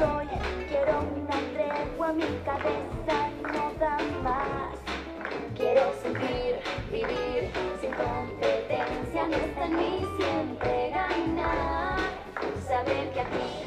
soy. Quiero una tregua, mi cabeza no da más. Quiero sentir, vivir sin competencia, no está en mí siempre ganar. Saber que aquí